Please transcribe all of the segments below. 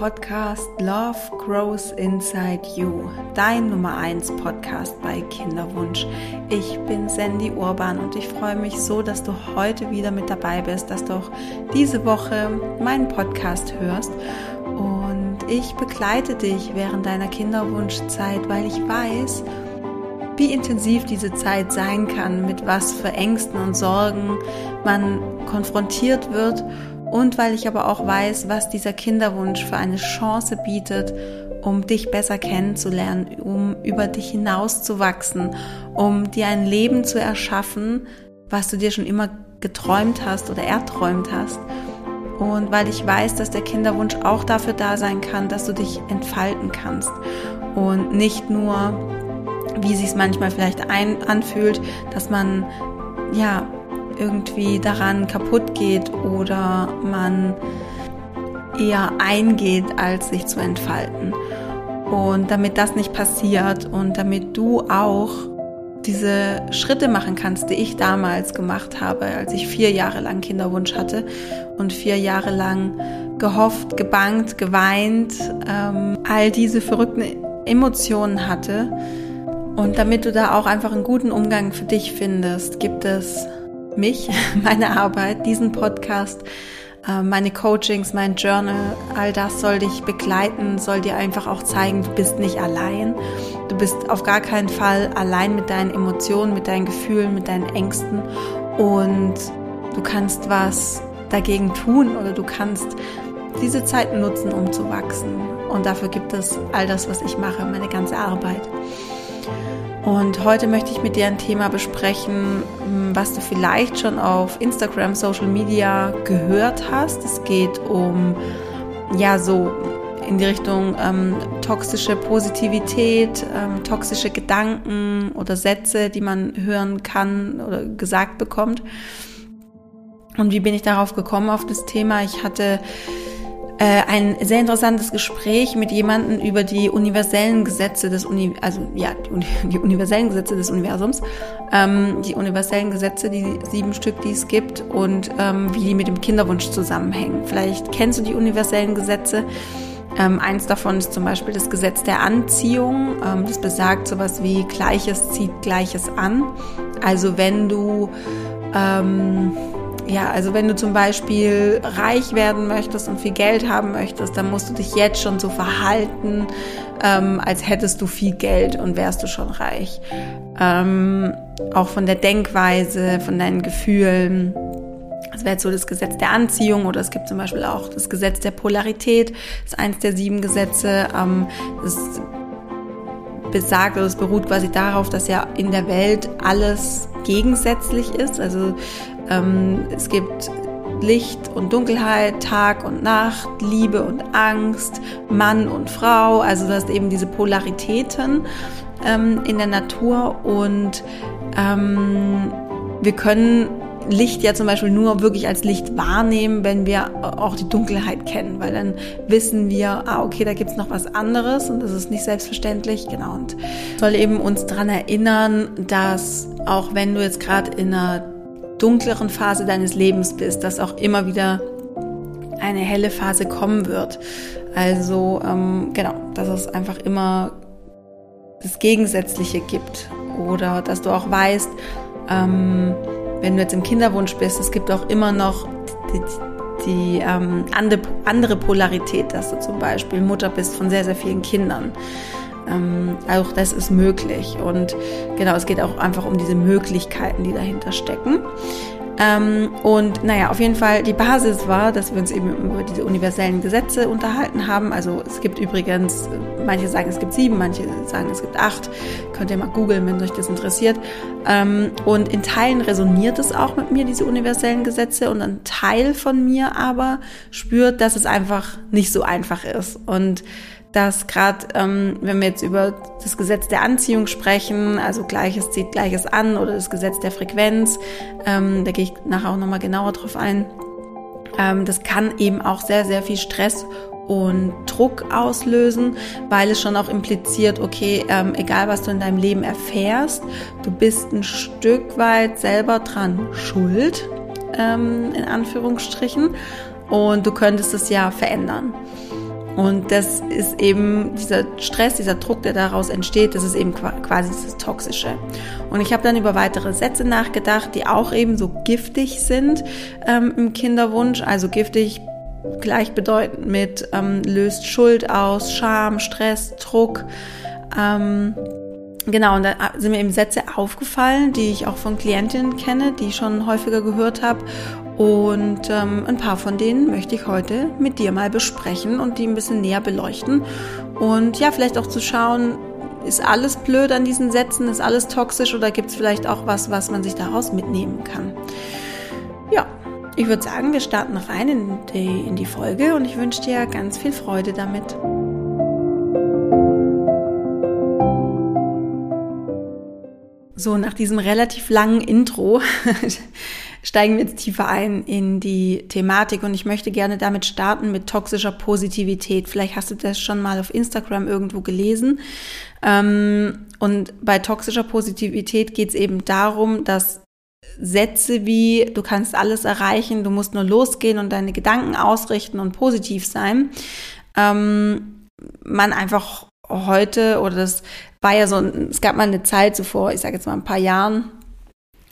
Podcast Love Grows Inside You, dein Nummer 1 Podcast bei Kinderwunsch. Ich bin Sandy Urban und ich freue mich so, dass du heute wieder mit dabei bist, dass du auch diese Woche meinen Podcast hörst. Und ich begleite dich während deiner Kinderwunschzeit, weil ich weiß, wie intensiv diese Zeit sein kann, mit was für Ängsten und Sorgen man konfrontiert wird und weil ich aber auch weiß, was dieser Kinderwunsch für eine Chance bietet, um dich besser kennenzulernen, um über dich hinaus zu wachsen, um dir ein Leben zu erschaffen, was du dir schon immer geträumt hast oder erträumt hast. Und weil ich weiß, dass der Kinderwunsch auch dafür da sein kann, dass du dich entfalten kannst und nicht nur, wie sich es manchmal vielleicht ein anfühlt, dass man ja irgendwie daran kaputt geht oder man eher eingeht, als sich zu entfalten. Und damit das nicht passiert und damit du auch diese Schritte machen kannst, die ich damals gemacht habe, als ich vier Jahre lang Kinderwunsch hatte und vier Jahre lang gehofft, gebangt, geweint, ähm, all diese verrückten Emotionen hatte. Und damit du da auch einfach einen guten Umgang für dich findest, gibt es mich, meine Arbeit, diesen Podcast, äh, meine Coachings, mein Journal, all das soll dich begleiten, soll dir einfach auch zeigen, du bist nicht allein. Du bist auf gar keinen Fall allein mit deinen Emotionen, mit deinen Gefühlen, mit deinen Ängsten und du kannst was dagegen tun oder du kannst diese Zeit nutzen, um zu wachsen. Und dafür gibt es all das, was ich mache, meine ganze Arbeit. Und heute möchte ich mit dir ein Thema besprechen, was du vielleicht schon auf Instagram, Social Media gehört hast. Es geht um, ja, so in die Richtung ähm, toxische Positivität, ähm, toxische Gedanken oder Sätze, die man hören kann oder gesagt bekommt. Und wie bin ich darauf gekommen auf das Thema? Ich hatte äh, ein sehr interessantes Gespräch mit jemandem über die universellen Gesetze des Uni also ja die, die universellen Gesetze des Universums, ähm, die universellen Gesetze, die sieben Stück, die es gibt und ähm, wie die mit dem Kinderwunsch zusammenhängen. Vielleicht kennst du die universellen Gesetze. Ähm, eins davon ist zum Beispiel das Gesetz der Anziehung. Ähm, das besagt sowas wie Gleiches zieht Gleiches an. Also wenn du ähm, ja, also wenn du zum Beispiel reich werden möchtest und viel Geld haben möchtest, dann musst du dich jetzt schon so verhalten, ähm, als hättest du viel Geld und wärst du schon reich. Ähm, auch von der Denkweise, von deinen Gefühlen. Das wäre jetzt so das Gesetz der Anziehung oder es gibt zum Beispiel auch das Gesetz der Polarität, das ist eins der sieben Gesetze. Ähm, das besagt oder es beruht quasi darauf, dass ja in der Welt alles gegensätzlich ist. Also ähm, es gibt Licht und Dunkelheit, Tag und Nacht, Liebe und Angst, Mann und Frau. Also du hast eben diese Polaritäten ähm, in der Natur und ähm, wir können Licht ja zum Beispiel nur wirklich als Licht wahrnehmen, wenn wir auch die Dunkelheit kennen, weil dann wissen wir, ah, okay, da gibt's noch was anderes und das ist nicht selbstverständlich, genau. Und soll eben uns daran erinnern, dass auch wenn du jetzt gerade in einer dunkleren Phase deines Lebens bist, dass auch immer wieder eine helle Phase kommen wird. Also ähm, genau, dass es einfach immer das Gegensätzliche gibt oder dass du auch weißt, ähm, wenn du jetzt im Kinderwunsch bist, es gibt auch immer noch die, die ähm, andere Polarität, dass du zum Beispiel Mutter bist von sehr, sehr vielen Kindern. Ähm, auch das ist möglich. Und genau, es geht auch einfach um diese Möglichkeiten, die dahinter stecken. Ähm, und naja, auf jeden Fall, die Basis war, dass wir uns eben über diese universellen Gesetze unterhalten haben. Also es gibt übrigens, manche sagen, es gibt sieben, manche sagen, es gibt acht. Könnt ihr mal googeln, wenn euch das interessiert. Ähm, und in Teilen resoniert es auch mit mir, diese universellen Gesetze. Und ein Teil von mir aber spürt, dass es einfach nicht so einfach ist. Und dass gerade, ähm, wenn wir jetzt über das Gesetz der Anziehung sprechen, also Gleiches zieht Gleiches an oder das Gesetz der Frequenz, ähm, da gehe ich nachher auch nochmal genauer drauf ein, ähm, das kann eben auch sehr, sehr viel Stress und Druck auslösen, weil es schon auch impliziert, okay, ähm, egal was du in deinem Leben erfährst, du bist ein Stück weit selber dran schuld, ähm, in Anführungsstrichen, und du könntest es ja verändern. Und das ist eben dieser Stress, dieser Druck, der daraus entsteht, das ist eben quasi das Toxische. Und ich habe dann über weitere Sätze nachgedacht, die auch eben so giftig sind ähm, im Kinderwunsch. Also giftig gleichbedeutend mit ähm, löst Schuld aus, Scham, Stress, Druck. Ähm, genau, und da sind mir eben Sätze aufgefallen, die ich auch von Klientinnen kenne, die ich schon häufiger gehört habe. Und ähm, ein paar von denen möchte ich heute mit dir mal besprechen und die ein bisschen näher beleuchten. Und ja, vielleicht auch zu schauen, ist alles blöd an diesen Sätzen, ist alles toxisch oder gibt es vielleicht auch was, was man sich daraus mitnehmen kann. Ja, ich würde sagen, wir starten rein in die, in die Folge und ich wünsche dir ganz viel Freude damit. So, nach diesem relativ langen Intro steigen wir jetzt tiefer ein in die Thematik und ich möchte gerne damit starten mit toxischer Positivität. Vielleicht hast du das schon mal auf Instagram irgendwo gelesen. Ähm, und bei toxischer Positivität geht es eben darum, dass Sätze wie du kannst alles erreichen, du musst nur losgehen und deine Gedanken ausrichten und positiv sein, ähm, man einfach heute oder das war ja so, es gab mal eine Zeit zuvor, ich sage jetzt mal ein paar Jahren,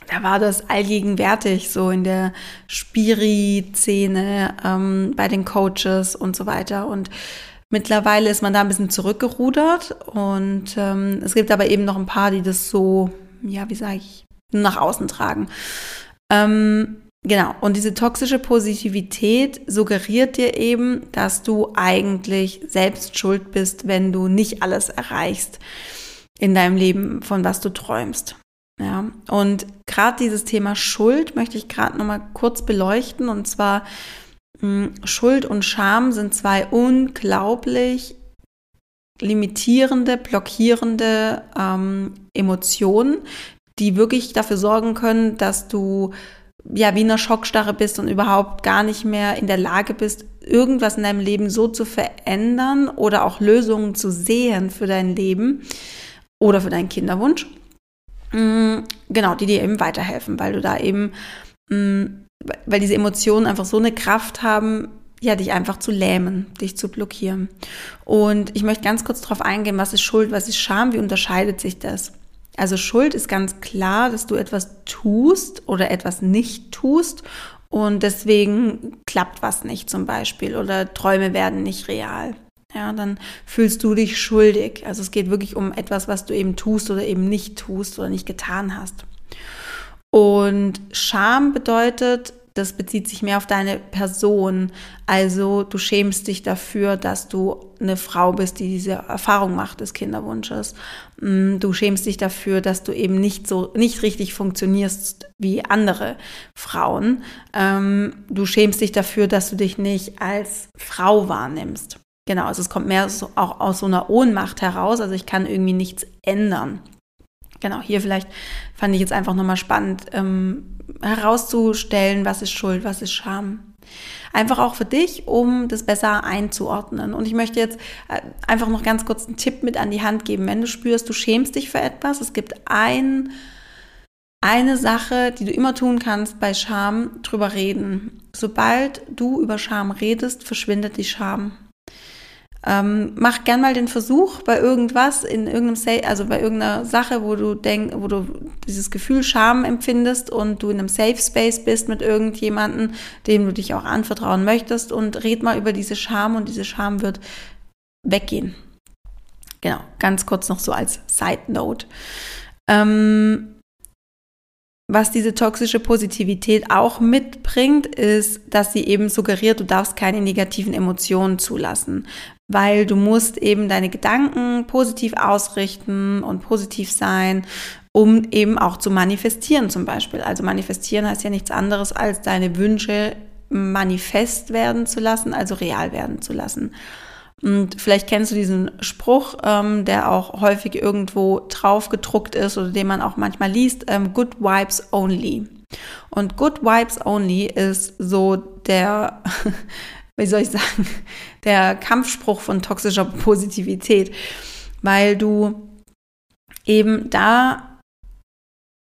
da war das allgegenwärtig, so in der Spiri-Szene, ähm, bei den Coaches und so weiter. Und mittlerweile ist man da ein bisschen zurückgerudert und ähm, es gibt aber eben noch ein paar, die das so, ja, wie sage ich, nach außen tragen. Ähm, genau, und diese toxische Positivität suggeriert dir eben, dass du eigentlich selbst schuld bist, wenn du nicht alles erreichst in deinem Leben, von was du träumst. Ja, und gerade dieses Thema Schuld möchte ich gerade nochmal kurz beleuchten. Und zwar hm, Schuld und Scham sind zwei unglaublich limitierende, blockierende ähm, Emotionen, die wirklich dafür sorgen können, dass du ja wie in einer Schockstarre bist und überhaupt gar nicht mehr in der Lage bist, irgendwas in deinem Leben so zu verändern oder auch Lösungen zu sehen für dein Leben oder für deinen Kinderwunsch. Mm, genau, die dir eben weiterhelfen, weil du da eben, mm, weil diese Emotionen einfach so eine Kraft haben, ja, dich einfach zu lähmen, dich zu blockieren. Und ich möchte ganz kurz darauf eingehen, was ist Schuld, was ist Scham, wie unterscheidet sich das? Also Schuld ist ganz klar, dass du etwas tust oder etwas nicht tust und deswegen klappt was nicht zum Beispiel oder Träume werden nicht real ja, dann fühlst du dich schuldig. Also es geht wirklich um etwas, was du eben tust oder eben nicht tust oder nicht getan hast. Und Scham bedeutet, das bezieht sich mehr auf deine Person. Also du schämst dich dafür, dass du eine Frau bist, die diese Erfahrung macht des Kinderwunsches. Mm, du schämst dich dafür, dass du eben nicht so, nicht richtig funktionierst wie andere Frauen. Ähm, du schämst dich dafür, dass du dich nicht als Frau wahrnimmst. Genau, also es kommt mehr so, auch aus so einer Ohnmacht heraus. Also ich kann irgendwie nichts ändern. Genau, hier vielleicht fand ich jetzt einfach nochmal spannend ähm, herauszustellen, was ist Schuld, was ist Scham. Einfach auch für dich, um das besser einzuordnen. Und ich möchte jetzt äh, einfach noch ganz kurz einen Tipp mit an die Hand geben. Wenn du spürst, du schämst dich für etwas, es gibt ein, eine Sache, die du immer tun kannst bei Scham, drüber reden. Sobald du über Scham redest, verschwindet die Scham. Ähm, mach gern mal den Versuch bei irgendwas, in irgendeinem, also bei irgendeiner Sache, wo du denk, wo du dieses Gefühl Scham empfindest und du in einem Safe Space bist mit irgendjemandem, dem du dich auch anvertrauen möchtest und red mal über diese Scham und diese Scham wird weggehen. Genau, ganz kurz noch so als Side Note. Ähm, was diese toxische Positivität auch mitbringt, ist, dass sie eben suggeriert, du darfst keine negativen Emotionen zulassen, weil du musst eben deine Gedanken positiv ausrichten und positiv sein, um eben auch zu manifestieren zum Beispiel. Also manifestieren heißt ja nichts anderes, als deine Wünsche manifest werden zu lassen, also real werden zu lassen. Und vielleicht kennst du diesen Spruch, ähm, der auch häufig irgendwo drauf gedruckt ist oder den man auch manchmal liest, ähm, Good Vibes Only. Und Good Vibes Only ist so der, wie soll ich sagen, der Kampfspruch von toxischer Positivität, weil du eben da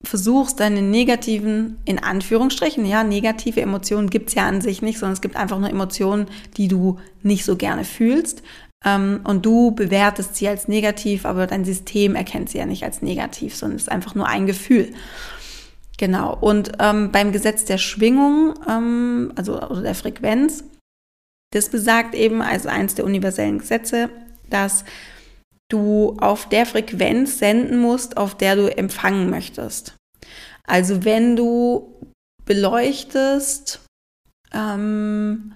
versuchst, deine negativen, in Anführungsstrichen, ja, negative Emotionen gibt's ja an sich nicht, sondern es gibt einfach nur Emotionen, die du nicht so gerne fühlst. Ähm, und du bewertest sie als negativ, aber dein System erkennt sie ja nicht als negativ, sondern es ist einfach nur ein Gefühl. Genau. Und ähm, beim Gesetz der Schwingung, ähm, also oder der Frequenz, das besagt eben als eines der universellen Gesetze, dass du auf der Frequenz senden musst, auf der du empfangen möchtest. Also wenn du beleuchtest, ähm,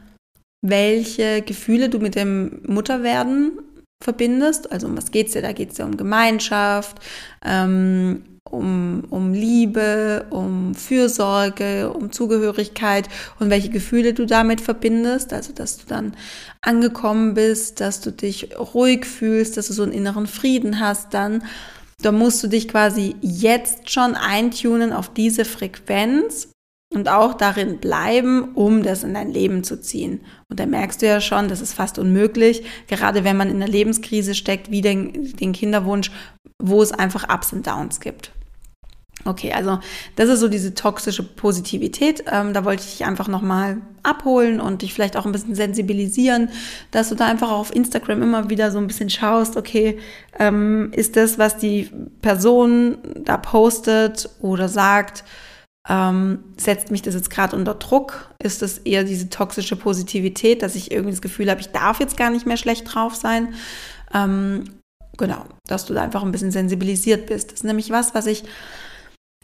welche Gefühle du mit dem Mutterwerden verbindest, also um was geht's dir? Da geht's dir um Gemeinschaft, ähm, um, um Liebe, um Fürsorge, um Zugehörigkeit und welche Gefühle du damit verbindest. Also, dass du dann angekommen bist, dass du dich ruhig fühlst, dass du so einen inneren Frieden hast, dann, da musst du dich quasi jetzt schon eintunen auf diese Frequenz und auch darin bleiben, um das in dein Leben zu ziehen. Und da merkst du ja schon, das ist fast unmöglich, gerade wenn man in einer Lebenskrise steckt, wie den, den Kinderwunsch, wo es einfach Ups und Downs gibt. Okay, also das ist so diese toxische Positivität. Ähm, da wollte ich dich einfach nochmal abholen und dich vielleicht auch ein bisschen sensibilisieren, dass du da einfach auf Instagram immer wieder so ein bisschen schaust, okay, ähm, ist das, was die Person da postet oder sagt, ähm, setzt mich das jetzt gerade unter Druck? Ist das eher diese toxische Positivität, dass ich irgendwie das Gefühl habe, ich darf jetzt gar nicht mehr schlecht drauf sein? Ähm, genau, dass du da einfach ein bisschen sensibilisiert bist. Das ist nämlich was, was ich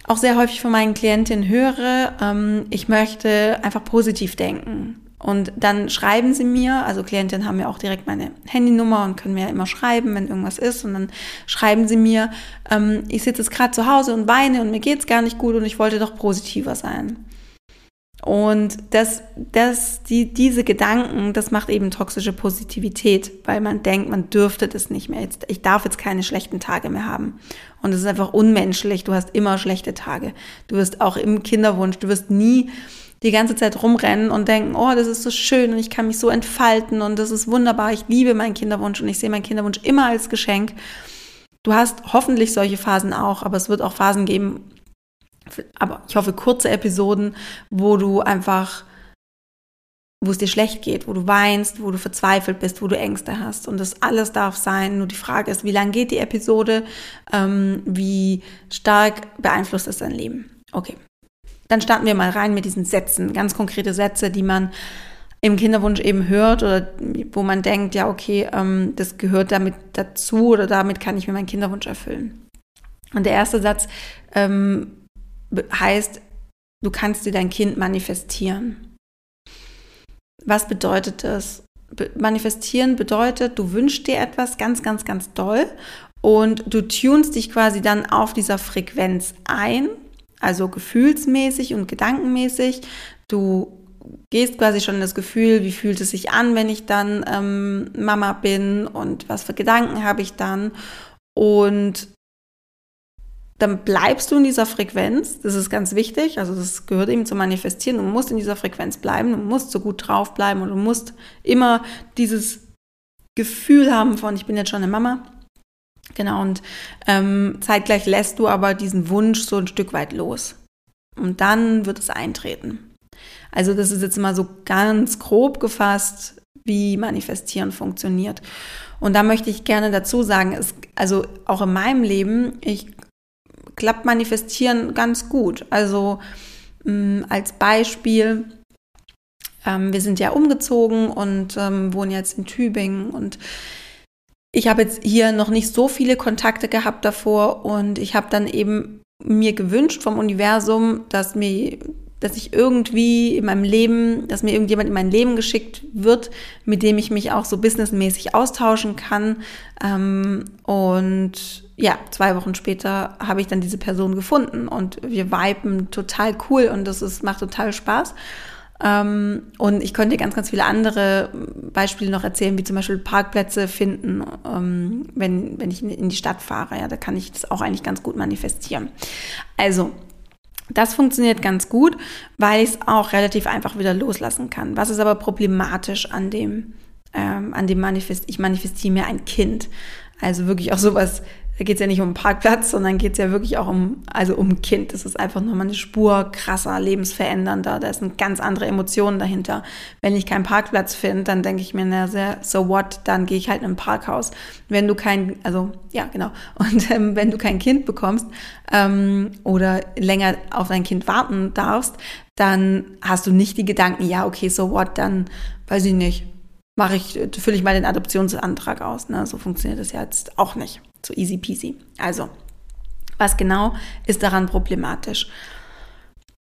auch sehr häufig von meinen Klientinnen höre, ähm, ich möchte einfach positiv denken. Und dann schreiben sie mir, also Klientinnen haben ja auch direkt meine Handynummer und können mir ja immer schreiben, wenn irgendwas ist. Und dann schreiben sie mir, ähm, ich sitze jetzt gerade zu Hause und weine und mir geht's gar nicht gut und ich wollte doch positiver sein. Und das, das, die, diese Gedanken, das macht eben toxische Positivität, weil man denkt, man dürfte das nicht mehr. Jetzt, ich darf jetzt keine schlechten Tage mehr haben. Und es ist einfach unmenschlich. Du hast immer schlechte Tage. Du wirst auch im Kinderwunsch, du wirst nie die ganze Zeit rumrennen und denken, oh, das ist so schön und ich kann mich so entfalten und das ist wunderbar. Ich liebe meinen Kinderwunsch und ich sehe meinen Kinderwunsch immer als Geschenk. Du hast hoffentlich solche Phasen auch, aber es wird auch Phasen geben, aber ich hoffe kurze Episoden, wo du einfach, wo es dir schlecht geht, wo du weinst, wo du verzweifelt bist, wo du Ängste hast. Und das alles darf sein. Nur die Frage ist, wie lang geht die Episode? Ähm, wie stark beeinflusst es dein Leben? Okay. Dann starten wir mal rein mit diesen Sätzen, ganz konkrete Sätze, die man im Kinderwunsch eben hört oder wo man denkt, ja, okay, ähm, das gehört damit dazu oder damit kann ich mir meinen Kinderwunsch erfüllen. Und der erste Satz ähm, heißt, du kannst dir dein Kind manifestieren. Was bedeutet das? manifestieren bedeutet, du wünschst dir etwas ganz, ganz, ganz doll und du tunst dich quasi dann auf dieser Frequenz ein, also gefühlsmäßig und gedankenmäßig. Du gehst quasi schon in das Gefühl, wie fühlt es sich an, wenn ich dann ähm, Mama bin und was für Gedanken habe ich dann. Und dann bleibst du in dieser Frequenz. Das ist ganz wichtig. Also das gehört eben zum Manifestieren. Du musst in dieser Frequenz bleiben. Du musst so gut drauf bleiben und du musst immer dieses Gefühl haben von, ich bin jetzt schon eine Mama. Genau. Und ähm, zeitgleich lässt du aber diesen Wunsch so ein Stück weit los. Und dann wird es eintreten. Also das ist jetzt mal so ganz grob gefasst, wie Manifestieren funktioniert. Und da möchte ich gerne dazu sagen, es, also auch in meinem Leben, ich klappt Manifestieren ganz gut. Also mh, mm, als Beispiel, ähm, wir sind ja umgezogen und ähm, wohnen jetzt in Tübingen und ich habe jetzt hier noch nicht so viele Kontakte gehabt davor und ich habe dann eben mir gewünscht vom Universum, dass mir dass ich irgendwie in meinem Leben, dass mir irgendjemand in mein Leben geschickt wird, mit dem ich mich auch so businessmäßig austauschen kann. Ähm, und ja, zwei Wochen später habe ich dann diese Person gefunden und wir viben total cool und das ist, macht total Spaß. Ähm, und ich könnte ganz, ganz viele andere Beispiele noch erzählen, wie zum Beispiel Parkplätze finden, ähm, wenn, wenn ich in die Stadt fahre. Ja, da kann ich das auch eigentlich ganz gut manifestieren. Also, das funktioniert ganz gut, weil ich es auch relativ einfach wieder loslassen kann. Was ist aber problematisch an dem, ähm, an dem Manifest? Ich manifestiere mir ein Kind. Also wirklich auch sowas da geht es ja nicht um einen Parkplatz, sondern geht es ja wirklich auch um, also um Kind. Das ist einfach nochmal eine Spur krasser, lebensverändernder. Da eine ganz andere Emotion dahinter. Wenn ich keinen Parkplatz finde, dann denke ich mir, na, so what, dann gehe ich halt in ein Parkhaus. Wenn du kein, also ja, genau. Und ähm, wenn du kein Kind bekommst ähm, oder länger auf dein Kind warten darfst, dann hast du nicht die Gedanken, ja, okay, so what, dann weiß ich nicht, mache ich, fülle ich mal den Adoptionsantrag aus. Ne? So funktioniert das ja jetzt auch nicht. So easy peasy. Also, was genau ist daran problematisch?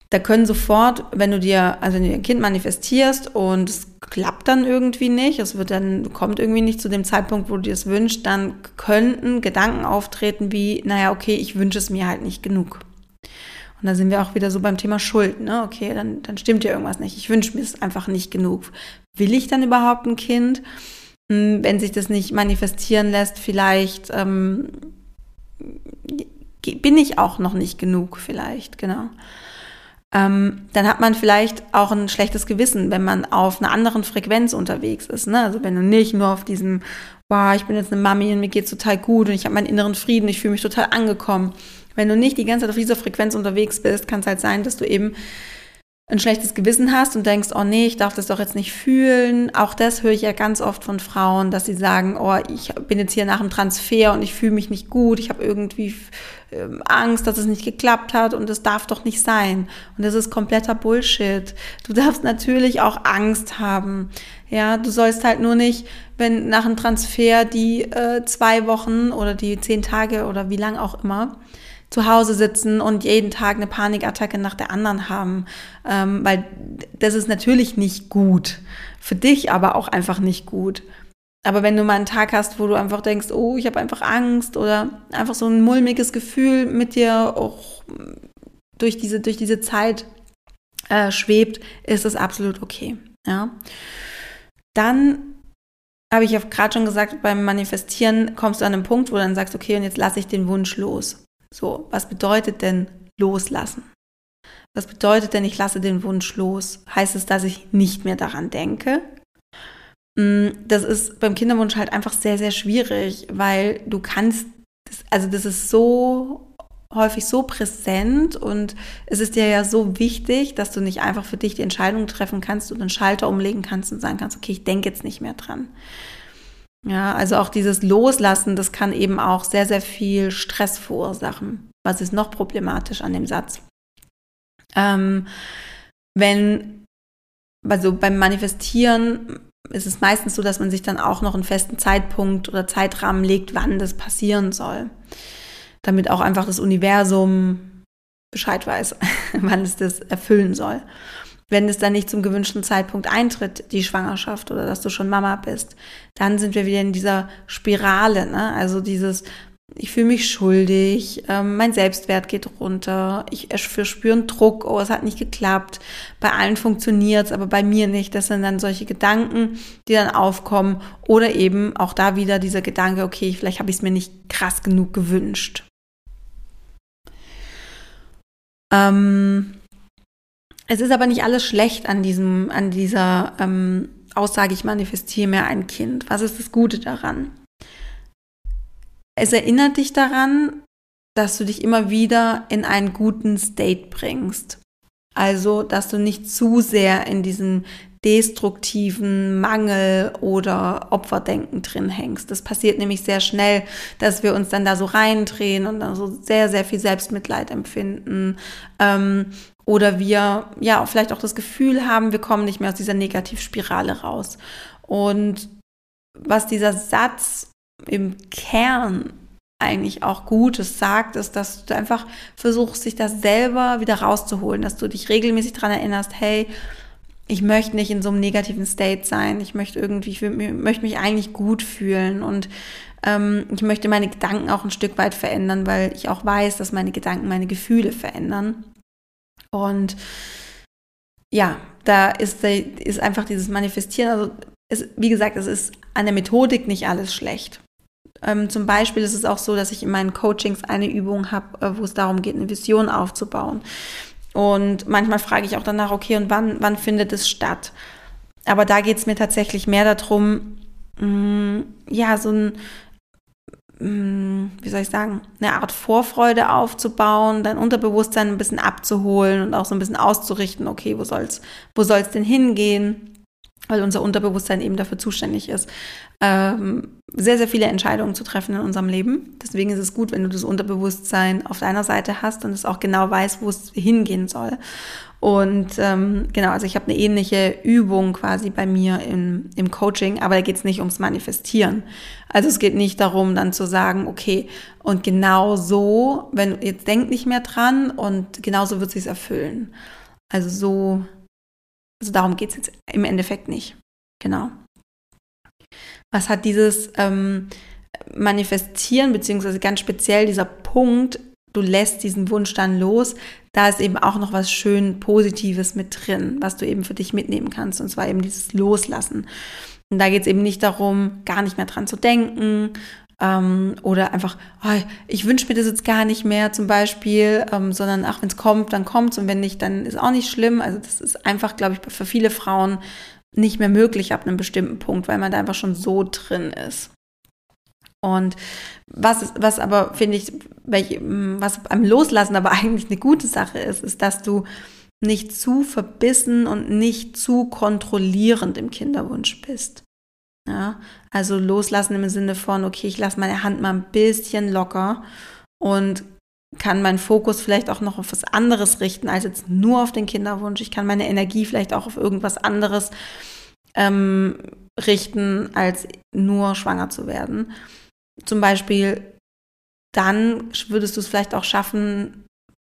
Da können sofort, wenn du dir, also wenn du dir ein Kind manifestierst und es klappt dann irgendwie nicht, es wird dann, kommt irgendwie nicht zu dem Zeitpunkt, wo du dir es wünschst, dann könnten Gedanken auftreten wie, naja, okay, ich wünsche es mir halt nicht genug. Und da sind wir auch wieder so beim Thema Schuld, ne? Okay, dann, dann stimmt ja irgendwas nicht. Ich wünsche mir es einfach nicht genug. Will ich dann überhaupt ein Kind? Hm, wenn sich das nicht manifestieren lässt, vielleicht ähm, bin ich auch noch nicht genug, vielleicht, genau. Ähm, dann hat man vielleicht auch ein schlechtes Gewissen, wenn man auf einer anderen Frequenz unterwegs ist. Ne? Also wenn du nicht nur auf diesem, wow, ich bin jetzt eine Mami und mir geht's total gut und ich habe meinen inneren Frieden, ich fühle mich total angekommen. Wenn du nicht die ganze Zeit auf dieser Frequenz unterwegs bist, kann es halt sein, dass du eben ein schlechtes Gewissen hast und denkst, oh nee, ich darf das doch jetzt nicht fühlen. Auch das höre ich ja ganz oft von Frauen, dass sie sagen, oh, ich bin jetzt hier nach dem Transfer und ich fühle mich nicht gut, ich habe irgendwie äh, Angst, dass es nicht geklappt hat und das darf doch nicht sein. Und das ist kompletter Bullshit. Du darfst natürlich auch Angst haben. Ja, du sollst halt nur nicht, wenn nach dem Transfer die äh, zwei Wochen oder die zehn Tage oder wie lang auch immer, zu Hause sitzen und jeden Tag eine Panikattacke nach der anderen haben, ähm, weil das ist natürlich nicht gut. Für dich aber auch einfach nicht gut. Aber wenn du mal einen Tag hast, wo du einfach denkst, oh, ich habe einfach Angst oder einfach so ein mulmiges Gefühl mit dir auch durch diese, durch diese Zeit äh, schwebt, ist es absolut okay. Ja. Dann habe ich ja gerade schon gesagt, beim Manifestieren kommst du an einen Punkt, wo du dann sagst, okay, und jetzt lasse ich den Wunsch los. So, was bedeutet denn loslassen? Was bedeutet denn, ich lasse den Wunsch los? Heißt es, dass ich nicht mehr daran denke? Mm, das ist beim Kinderwunsch halt einfach sehr, sehr schwierig, weil du kannst, also das ist so häufig so präsent und es ist dir ja so wichtig, dass du nicht einfach für dich die Entscheidung treffen kannst und einen Schalter umlegen kannst und sagen kannst, okay, ich denke jetzt nicht mehr dran. Ja, also auch dieses Loslassen, das kann eben auch sehr, sehr viel Stress verursachen. Was ist noch problematisch an dem Satz? Ähm, wenn, also beim Manifestieren ist es meistens so, dass man sich dann auch noch einen festen Zeitpunkt oder Zeitrahmen legt, wann das passieren soll. Damit auch einfach das Universum Bescheid weiß, wann es das erfüllen soll wenn es dann nicht zum gewünschten Zeitpunkt eintritt, die Schwangerschaft oder dass du schon Mama bist, dann sind wir wieder in dieser Spirale, ne? Also dieses, ich fühle mich schuldig, ähm, mein Selbstwert geht runter, ich verspüre einen Druck, oh, es hat nicht geklappt, bei allen funktioniert es, aber bei mir nicht. Das sind dann solche Gedanken, die dann aufkommen oder eben auch da wieder dieser Gedanke, okay, vielleicht habe ich es mir nicht krass genug gewünscht. Ähm, es ist aber nicht alles schlecht an diesem, an dieser ähm, Aussage, ich manifestiere mir ein Kind. Was ist das Gute daran? Es erinnert dich daran, dass du dich immer wieder in einen guten State bringst. Also, dass du nicht zu sehr in diesem destruktiven Mangel oder Opferdenken drin hängst. Das passiert nämlich sehr schnell, dass wir uns dann da so reindrehen und dann so sehr, sehr viel Selbstmitleid empfinden. Ähm, oder wir ja vielleicht auch das Gefühl haben, wir kommen nicht mehr aus dieser Negativspirale raus. Und was dieser Satz im Kern eigentlich auch Gutes sagt, ist, dass du einfach versuchst, sich das selber wieder rauszuholen, dass du dich regelmäßig daran erinnerst, hey, ich möchte nicht in so einem negativen State sein, ich möchte irgendwie, ich möchte mich eigentlich gut fühlen und ähm, ich möchte meine Gedanken auch ein Stück weit verändern, weil ich auch weiß, dass meine Gedanken meine Gefühle verändern. Und ja, da ist, ist einfach dieses Manifestieren, also es, wie gesagt, es ist an der Methodik nicht alles schlecht. Ähm, zum Beispiel ist es auch so, dass ich in meinen Coachings eine Übung habe, äh, wo es darum geht, eine Vision aufzubauen. Und manchmal frage ich auch danach, okay, und wann, wann findet es statt? Aber da geht es mir tatsächlich mehr darum, mh, mm, ja, so ein wie soll ich sagen, eine Art Vorfreude aufzubauen, dein Unterbewusstsein ein bisschen abzuholen und auch so ein bisschen auszurichten, okay, wo soll's, wo soll's denn hingehen? Weil unser Unterbewusstsein eben dafür zuständig ist, ähm, sehr, sehr viele Entscheidungen zu treffen in unserem Leben. Deswegen ist es gut, wenn du das Unterbewusstsein auf deiner Seite hast und es auch genau weiß, wo es hingehen soll. Und ähm, genau, also ich habe eine ähnliche Übung quasi bei mir im, im Coaching, aber da geht es nicht ums Manifestieren. Also es geht nicht darum, dann zu sagen, okay, und genau so, wenn jetzt denk nicht mehr dran und genauso wird es sich erfüllen. Also so, also darum geht es jetzt im Endeffekt nicht. Genau. Was hat dieses ähm, Manifestieren, beziehungsweise ganz speziell dieser Punkt du lässt diesen Wunsch dann los, da ist eben auch noch was schön Positives mit drin, was du eben für dich mitnehmen kannst. Und zwar eben dieses Loslassen. Und da geht es eben nicht darum, gar nicht mehr dran zu denken ähm, oder einfach, oh, ich wünsche mir das jetzt gar nicht mehr zum Beispiel, ähm, sondern ach, wenn es kommt, dann kommt es und wenn nicht, dann ist auch nicht schlimm. Also das ist einfach, glaube ich, für viele Frauen nicht mehr möglich ab einem bestimmten Punkt, weil man da einfach schon so drin ist. Und was, was aber, finde ich, was beim Loslassen aber eigentlich eine gute Sache ist, ist, dass du nicht zu verbissen und nicht zu kontrollierend im Kinderwunsch bist. Ja, also loslassen im Sinne von, okay, ich lasse meine Hand mal ein bisschen locker und kann meinen Fokus vielleicht auch noch auf was anderes richten, als jetzt nur auf den Kinderwunsch. Ich kann meine Energie vielleicht auch auf irgendwas anderes ähm, richten, als nur schwanger zu werden zum Beispiel, dann würdest du es vielleicht auch schaffen,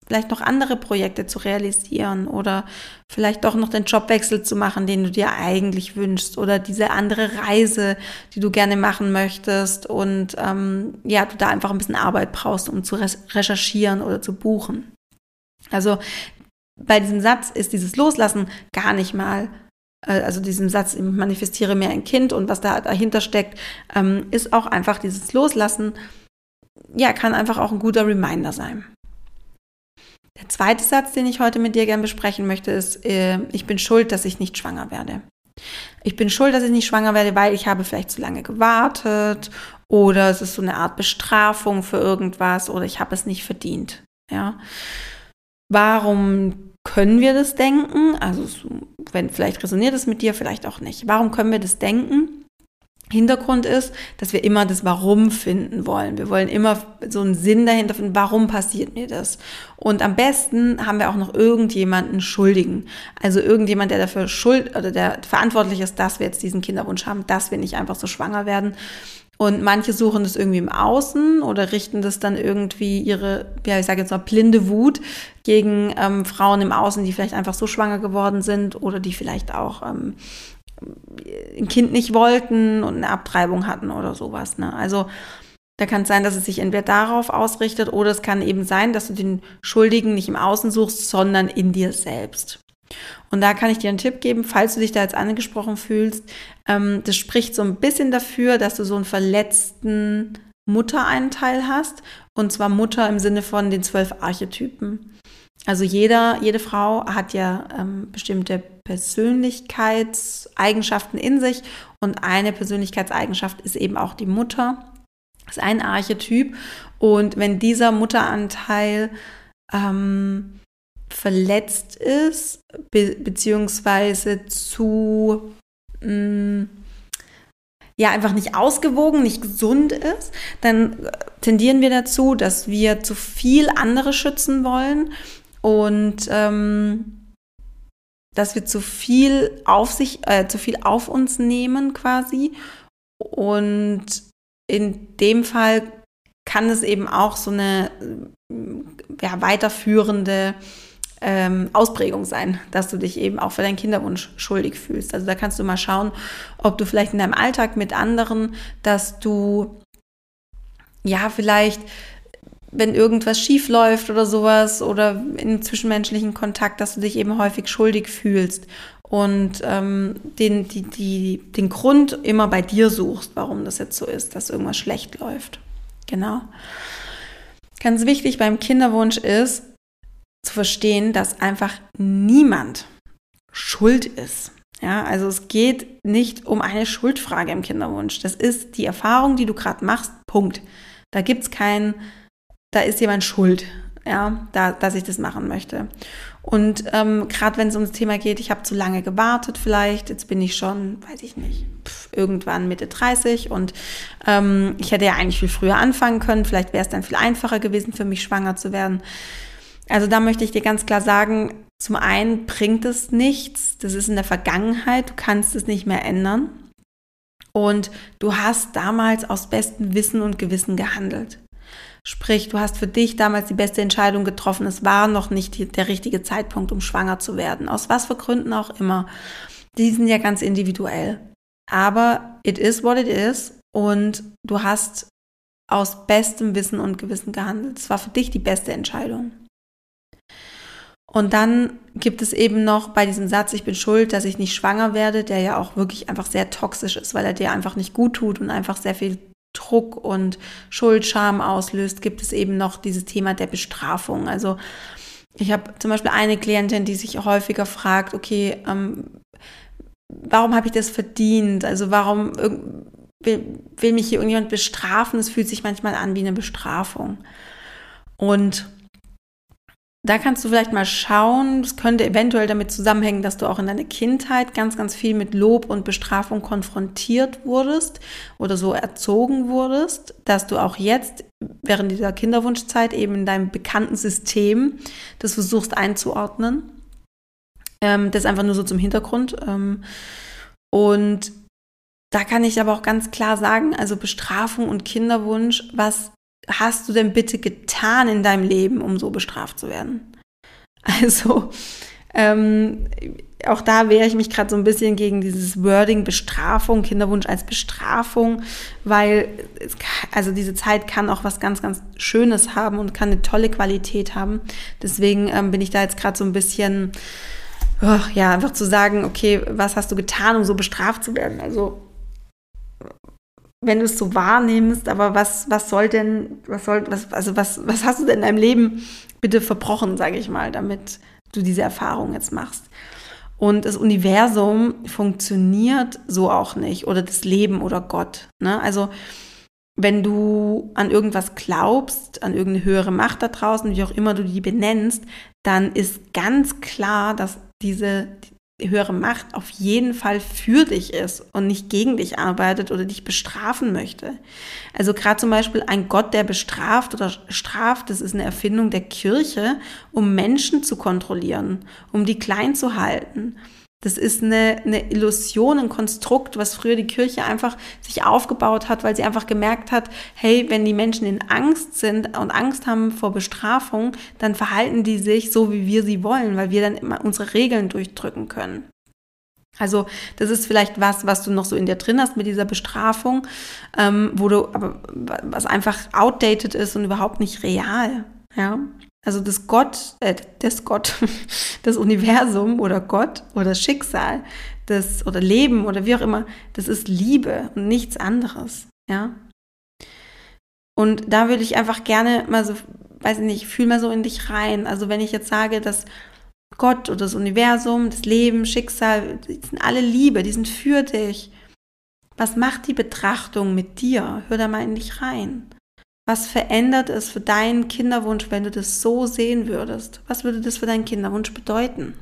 vielleicht noch andere Projekte zu realisieren oder vielleicht doch noch den Jobwechsel zu machen, den du dir eigentlich wünschst oder diese andere Reise, die du gerne machen möchtest und ähm, ja, du da einfach ein bisschen Arbeit brauchst, um zu recherchieren oder zu buchen. Also bei diesem Satz ist dieses Loslassen gar nicht mal äh, also diesen Satz, ich manifestiere mir ein Kind und was da dahinter steckt, ähm, ist auch einfach dieses Loslassen, ja, kann einfach auch ein guter Reminder sein. Der zweite Satz, den ich heute mit dir gerne besprechen möchte, ist, äh, ich bin schuld, dass ich nicht schwanger werde. Ich bin schuld, dass ich nicht schwanger werde, weil ich habe vielleicht zu lange gewartet oder es ist so eine Art Bestrafung für irgendwas oder ich habe es nicht verdient. Ja. Warum können wir das denken? Also wenn vielleicht resoniert es mit dir, vielleicht auch nicht. Warum können wir das denken? Hintergrund ist, dass wir immer das Warum finden wollen. Wir wollen immer so einen Sinn dahinter finden, warum passiert mir das? Und am besten haben wir auch noch irgendjemanden Schuldigen. Also irgendjemand, der dafür schuld oder der verantwortlich ist, dass wir jetzt diesen Kinderwunsch haben, dass wir nicht einfach so schwanger werden. Und manche suchen das irgendwie im Außen oder richten das dann irgendwie ihre, ja, ich sage jetzt mal blinde Wut gegen ähm, Frauen im Außen, die vielleicht einfach so schwanger geworden sind oder die vielleicht auch ähm, ein Kind nicht wollten und eine Abtreibung hatten oder sowas. Ne? Also da kann es sein, dass es sich entweder darauf ausrichtet oder es kann eben sein, dass du den Schuldigen nicht im Außen suchst, sondern in dir selbst. Und da kann ich dir einen Tipp geben, falls du dich da jetzt angesprochen fühlst. Ähm, das spricht so ein bisschen dafür, dass du so einen verletzten Muttereinteil hast. Und zwar Mutter im Sinne von den zwölf Archetypen. Also jeder, jede Frau hat ja ähm, bestimmte Persönlichkeitseigenschaften in sich und eine Persönlichkeitseigenschaft ist eben auch die Mutter. Das ist ein Archetyp. Und wenn dieser Mutteranteil ähm, verletzt ist, be beziehungsweise zu, mh, mm, ja, einfach nicht ausgewogen, nicht gesund ist, dann tendieren wir dazu, dass wir zu viel andere schützen wollen und ähm, dass wir zu viel auf sich, äh, zu viel auf uns nehmen quasi. Und in dem Fall kann es eben auch so eine ja, weiterführende ähm, Ausprägung sein, dass du dich eben auch für deinen Kinderwunsch schuldig fühlst. Also da kannst du mal schauen, ob du vielleicht in deinem Alltag mit anderen, dass du ja vielleicht wenn irgendwas schief läuft oder sowas oder in zwischenmenschlichen Kontakt, dass du dich eben häufig schuldig fühlst und ähm, den, die, die, den Grund immer bei dir suchst, warum das jetzt so ist, dass irgendwas schlecht läuft. Genau. Ganz wichtig beim Kinderwunsch ist, zu verstehen, dass einfach niemand schuld ist. Ja, also es geht nicht um eine Schuldfrage im Kinderwunsch. Das ist die Erfahrung, die du gerade machst. Punkt. Da gibt's kein, da ist jemand schuld, ja, da, dass ich das machen möchte. Und ähm, gerade wenn es ums Thema geht, ich habe zu lange gewartet vielleicht, jetzt bin ich schon, weiß ich nicht, pf, irgendwann Mitte 30 und ähm, ich hätte ja eigentlich viel früher anfangen können, vielleicht wäre es dann viel einfacher gewesen für mich, schwanger zu werden. Also da möchte ich dir ganz klar sagen, zum einen bringt es nichts, das ist in der Vergangenheit, du kannst es nicht mehr ändern. Und du hast damals aus bestem Wissen und Gewissen gehandelt. Sprich, du hast für dich damals die beste Entscheidung getroffen. Es war noch nicht der richtige Zeitpunkt, um schwanger zu werden. Aus was für Gründen auch immer. Die sind ja ganz individuell. Aber it is what it is. Und du hast aus bestem Wissen und Gewissen gehandelt. Es war für dich die beste Entscheidung. Und dann gibt es eben noch bei diesem Satz, ich bin schuld, dass ich nicht schwanger werde, der ja auch wirklich einfach sehr toxisch ist, weil er dir einfach nicht gut tut und einfach sehr viel Druck und Schuldscham auslöst, gibt es eben noch dieses Thema der Bestrafung. Also ich habe zum Beispiel eine Klientin, die sich häufiger fragt, okay, ähm, warum habe ich das verdient? Also warum will, will mich hier irgendjemand bestrafen? Es fühlt sich manchmal an wie eine Bestrafung. Und da kannst du vielleicht mal schauen, es könnte eventuell damit zusammenhängen, dass du auch in deiner Kindheit ganz, ganz viel mit Lob und Bestrafung konfrontiert wurdest oder so erzogen wurdest, dass du auch jetzt während dieser Kinderwunschzeit eben in deinem bekannten System das versuchst einzuordnen. Ähm, das einfach nur so zum Hintergrund. Ähm, und da kann ich aber auch ganz klar sagen, also Bestrafung und Kinderwunsch, was hast du denn bitte getan in deinem Leben, um so bestraft zu werden? Also, ähm, auch da wehre ich mich gerade so ein bisschen gegen dieses Wording Bestrafung, Kinderwunsch als Bestrafung, weil also diese Zeit kann auch was ganz, ganz Schönes haben und kann eine tolle Qualität haben. Deswegen ähm, bin ich da jetzt gerade so ein bisschen, oh, ja, einfach zu sagen, okay, was hast du getan, um so bestraft zu werden? Also wenn du es so wahrnimmst, aber was, was soll denn, was soll, was, also was, was hast du denn in deinem Leben bitte verbrochen, sage ich mal, damit du diese Erfahrung jetzt machst? Und das Universum funktioniert so auch nicht oder das Leben oder Gott. Ne? Also wenn du an irgendwas glaubst, an irgendeine höhere Macht da draußen, wie auch immer du die benennst, dann ist ganz klar, dass diese, höhere Macht auf jeden Fall für dich ist und nicht gegen dich arbeitet oder dich bestrafen möchte. Also gerade zum Beispiel ein Gott, der bestraft oder straft, das ist eine Erfindung der Kirche, um Menschen zu kontrollieren, um die klein zu halten. Das ist eine, eine Illusion, ein Konstrukt, was früher die Kirche einfach sich aufgebaut hat, weil sie einfach gemerkt hat, hey, wenn die Menschen in Angst sind und Angst haben vor Bestrafung, dann verhalten die sich so, wie wir sie wollen, weil wir dann immer unsere Regeln durchdrücken können. Also das ist vielleicht was, was du noch so in dir drin hast mit dieser Bestrafung, ähm, wo du aber was einfach outdated ist und überhaupt nicht real. Ja, also das Gott, äh, das Gott, das Universum oder Gott oder Schicksal, das oder Leben oder wie auch immer, das ist Liebe und nichts anderes, ja. Und da würde ich einfach gerne mal so, weiß ich nicht, fühl mal so in dich rein. Also wenn ich jetzt sage, dass Gott oder das Universum, das Leben, Schicksal, die sind alle Liebe, die sind für dich. Was macht die Betrachtung mit dir? Hör da mal in dich rein. Was verändert es für deinen Kinderwunsch, wenn du das so sehen würdest? Was würde das für deinen Kinderwunsch bedeuten?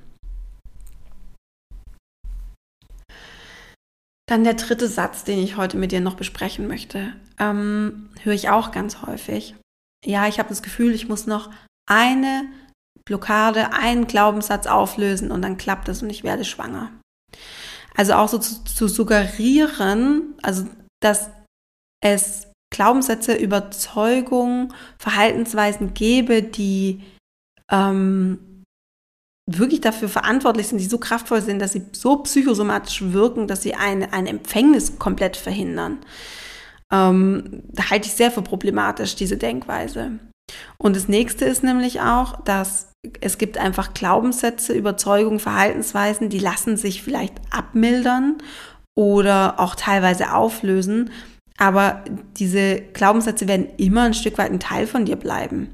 Dann der dritte Satz, den ich heute mit dir noch besprechen möchte, ähm, höre ich auch ganz häufig. Ja, ich habe das Gefühl, ich muss noch eine Blockade, einen Glaubenssatz auflösen und dann klappt es und ich werde schwanger. Also auch so zu, zu suggerieren, also dass es Glaubenssätze, Überzeugungen, Verhaltensweisen gebe, die ähm, wirklich dafür verantwortlich sind, die so kraftvoll sind, dass sie so psychosomatisch wirken, dass sie eine, ein Empfängnis komplett verhindern. Ähm, da halte ich sehr für problematisch, diese Denkweise. Und das nächste ist nämlich auch, dass es gibt einfach Glaubenssätze, Überzeugungen, Verhaltensweisen, die lassen sich vielleicht abmildern oder auch teilweise auflösen, aber diese Glaubenssätze werden immer ein Stück weit ein Teil von dir bleiben.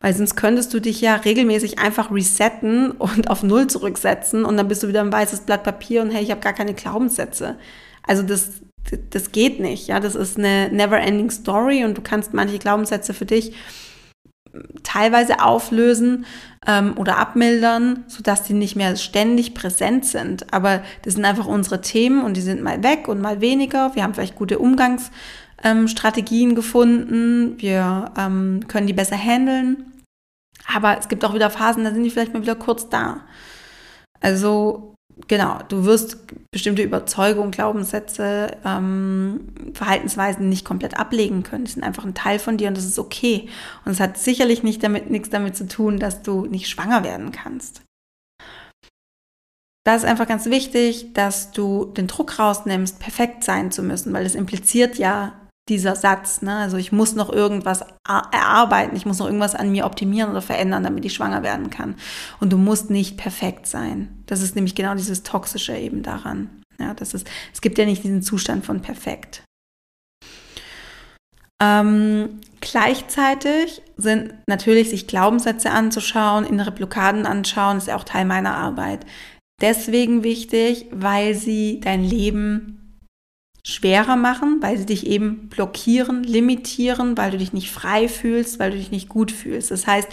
Weil sonst könntest du dich ja regelmäßig einfach resetten und auf Null zurücksetzen und dann bist du wieder ein weißes Blatt Papier und hey, ich habe gar keine Glaubenssätze. Also das, das geht nicht. Ja, das ist eine never-ending Story und du kannst manche Glaubenssätze für dich teilweise auflösen ähm, oder abmildern, sodass die nicht mehr ständig präsent sind. Aber das sind einfach unsere Themen und die sind mal weg und mal weniger. Wir haben vielleicht gute Umgangsstrategien ähm, gefunden. Wir ähm, können die besser handeln. Aber es gibt auch wieder Phasen, da sind die vielleicht mal wieder kurz da. Also genau, du wirst bestimmte Überzeugungen, Glaubenssätze, ähm, Verhaltensweisen nicht komplett ablegen können. Die sind einfach ein Teil von dir und das ist okay. Und es hat sicherlich nicht damit, nichts damit zu tun, dass du nicht schwanger werden kannst. Da ist einfach ganz wichtig, dass du den Druck rausnimmst, perfekt sein zu müssen, weil das impliziert ja dieser Satz. Ne? Also ich muss noch irgendwas erarbeiten, ich muss noch irgendwas an mir optimieren oder verändern, damit ich schwanger werden kann. Und du musst nicht perfekt sein. Das ist nämlich genau dieses Toxische eben daran. Ja, das ist, es gibt ja nicht diesen Zustand von perfekt. Ähm, gleichzeitig sind natürlich sich Glaubenssätze anzuschauen, innere Blockaden anschauen, ist ja auch Teil meiner Arbeit. Deswegen wichtig, weil sie dein Leben schwerer machen, weil sie dich eben blockieren, limitieren, weil du dich nicht frei fühlst, weil du dich nicht gut fühlst. Das heißt,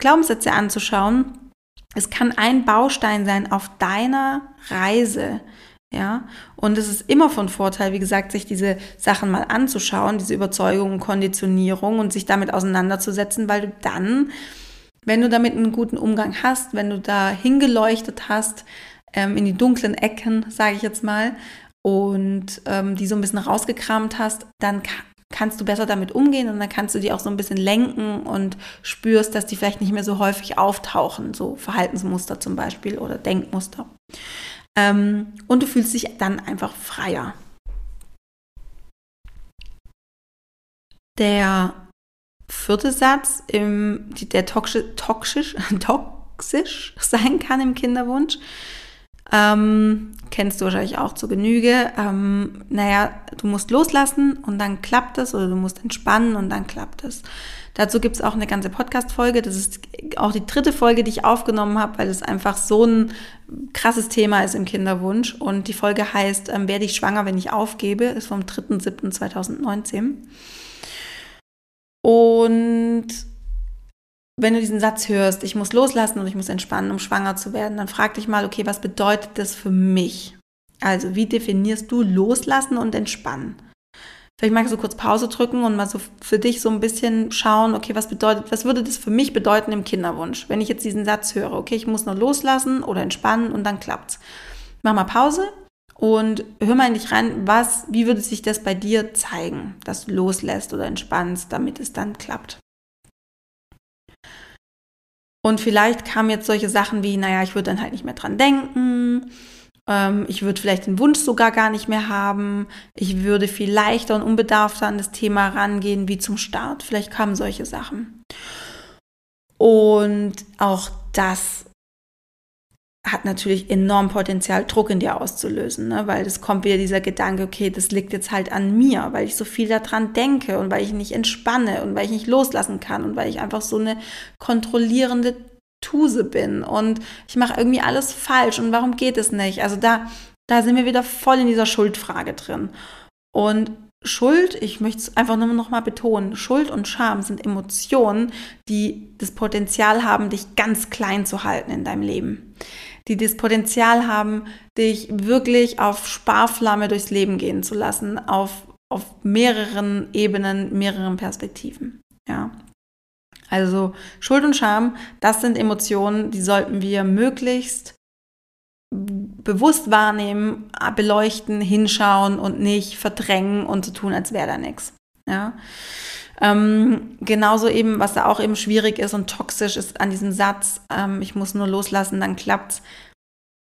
Glaubenssätze anzuschauen, es kann ein Baustein sein auf deiner Reise. Ja, und es ist immer von Vorteil, wie gesagt, sich diese Sachen mal anzuschauen, diese Überzeugungen, Konditionierung und sich damit auseinanderzusetzen, weil du dann, wenn du damit einen guten Umgang hast, wenn du da hingeleuchtet hast, ähm, in die dunklen Ecken, sage ich jetzt mal, und ähm, die so ein bisschen rausgekramt hast, dann kannst du besser damit umgehen und dann kannst du die auch so ein bisschen lenken und spürst, dass die vielleicht nicht mehr so häufig auftauchen, so Verhaltensmuster zum Beispiel oder Denkmuster. Ähm, und du fühlst dich dann einfach freier. Der vierte Satz, im, der toxisch, toxisch, toxisch sein kann im Kinderwunsch, ähm, kennst du wahrscheinlich auch zu Genüge. Ähm, naja, du musst loslassen und dann klappt es oder du musst entspannen und dann klappt es. Dazu gibt es auch eine ganze Podcast-Folge. Das ist auch die dritte Folge, die ich aufgenommen habe, weil es einfach so ein krasses Thema ist im Kinderwunsch. Und die Folge heißt ähm, Werde ich schwanger, wenn ich aufgebe? Ist vom 3.7.2019. Und wenn du diesen Satz hörst, ich muss loslassen und ich muss entspannen, um schwanger zu werden, dann frag dich mal, okay, was bedeutet das für mich? Also, wie definierst du loslassen und entspannen? Vielleicht magst du kurz Pause drücken und mal so für dich so ein bisschen schauen, okay, was bedeutet, was würde das für mich bedeuten im Kinderwunsch, wenn ich jetzt diesen Satz höre, okay, ich muss nur loslassen oder entspannen und dann klappt's. Mach mal Pause und hör mal in dich rein, was, wie würde sich das bei dir zeigen, dass du loslässt oder entspannst, damit es dann klappt. Und vielleicht kamen jetzt solche Sachen wie, naja, ich würde dann halt nicht mehr dran denken, ähm, ich würde vielleicht den Wunsch sogar gar nicht mehr haben, ich würde viel leichter und unbedarfter an das Thema rangehen wie zum Start. Vielleicht kamen solche Sachen. Und auch das hat natürlich enorm Potenzial, Druck in dir auszulösen, ne? weil es kommt wieder dieser Gedanke, okay, das liegt jetzt halt an mir, weil ich so viel daran denke und weil ich nicht entspanne und weil ich nicht loslassen kann und weil ich einfach so eine kontrollierende Tuse bin und ich mache irgendwie alles falsch und warum geht es nicht? Also da, da sind wir wieder voll in dieser Schuldfrage drin. Und Schuld, ich möchte es einfach nur noch mal betonen, Schuld und Scham sind Emotionen, die das Potenzial haben, dich ganz klein zu halten in deinem Leben die das Potenzial haben, dich wirklich auf Sparflamme durchs Leben gehen zu lassen, auf, auf mehreren Ebenen, mehreren Perspektiven. Ja. Also Schuld und Scham, das sind Emotionen, die sollten wir möglichst bewusst wahrnehmen, beleuchten, hinschauen und nicht verdrängen und so tun, als wäre da nichts. Ja. Ähm, genauso eben, was da auch eben schwierig ist und toxisch ist an diesem Satz, ähm, ich muss nur loslassen, dann klappt's,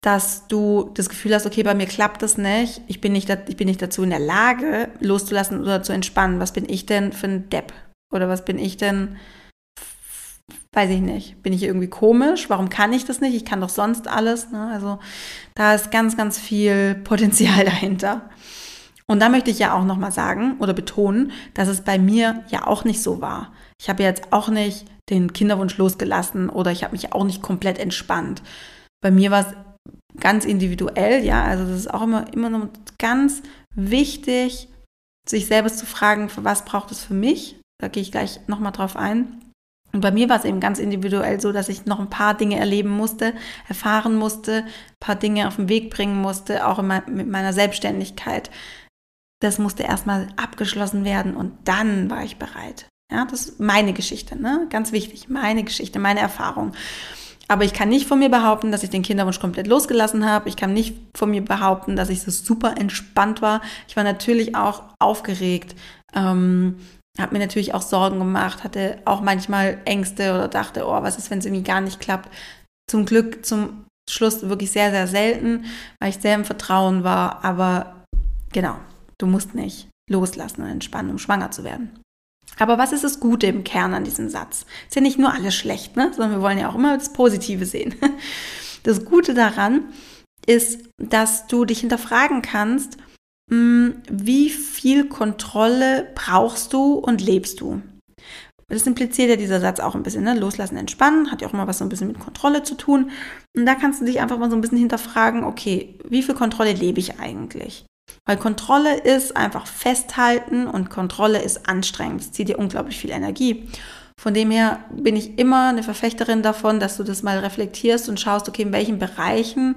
dass du das Gefühl hast, okay, bei mir klappt das nicht, ich bin nicht, ich bin nicht dazu in der Lage, loszulassen oder zu entspannen. Was bin ich denn für ein Depp? Oder was bin ich denn, weiß ich nicht, bin ich irgendwie komisch? Warum kann ich das nicht? Ich kann doch sonst alles. Ne? Also da ist ganz, ganz viel Potenzial dahinter. Und da möchte ich ja auch nochmal sagen oder betonen, dass es bei mir ja auch nicht so war. Ich habe jetzt auch nicht den Kinderwunsch losgelassen oder ich habe mich auch nicht komplett entspannt. Bei mir war es ganz individuell, ja. Also das ist auch immer, immer noch ganz wichtig, sich selbst zu fragen, was braucht es für mich? Da gehe ich gleich nochmal drauf ein. Und bei mir war es eben ganz individuell so, dass ich noch ein paar Dinge erleben musste, erfahren musste, ein paar Dinge auf den Weg bringen musste, auch me mit meiner Selbstständigkeit. Das musste erstmal abgeschlossen werden und dann war ich bereit. Ja, das ist meine Geschichte, ne? Ganz wichtig, meine Geschichte, meine Erfahrung. Aber ich kann nicht von mir behaupten, dass ich den Kinderwunsch komplett losgelassen habe. Ich kann nicht von mir behaupten, dass ich so super entspannt war. Ich war natürlich auch aufgeregt. Ähm, habe mir natürlich auch Sorgen gemacht, hatte auch manchmal Ängste oder dachte, oh, was ist, wenn es irgendwie gar nicht klappt. Zum Glück zum Schluss wirklich sehr, sehr selten, weil ich sehr im Vertrauen war. Aber genau, du musst nicht loslassen und entspannen, um schwanger zu werden. Aber was ist das Gute im Kern an diesem Satz? Ist ja nicht nur alles schlecht, ne? sondern wir wollen ja auch immer das Positive sehen. Das Gute daran ist, dass du dich hinterfragen kannst, hm, wie viel Kontrolle brauchst du und lebst du? Das impliziert ja dieser Satz auch ein bisschen, ne? Loslassen, entspannen, hat ja auch immer was so ein bisschen mit Kontrolle zu tun. Und da kannst du dich einfach mal so ein bisschen hinterfragen, okay, wie viel Kontrolle lebe ich eigentlich? Weil Kontrolle ist einfach festhalten und Kontrolle ist anstrengend. Es zieht dir unglaublich viel Energie. Von dem her bin ich immer eine Verfechterin davon, dass du das mal reflektierst und schaust, okay, in welchen Bereichen